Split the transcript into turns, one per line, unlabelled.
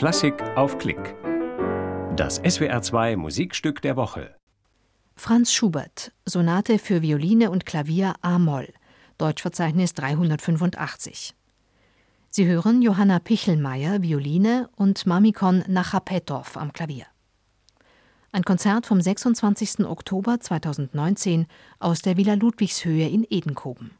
Klassik auf Klick. Das SWR2 Musikstück der Woche.
Franz Schubert, Sonate für Violine und Klavier A-Moll, Deutschverzeichnis 385. Sie hören Johanna Pichelmeier, Violine und Mamikon Nachapetov am Klavier. Ein Konzert vom 26. Oktober 2019 aus der Villa Ludwigshöhe in Edenkoben.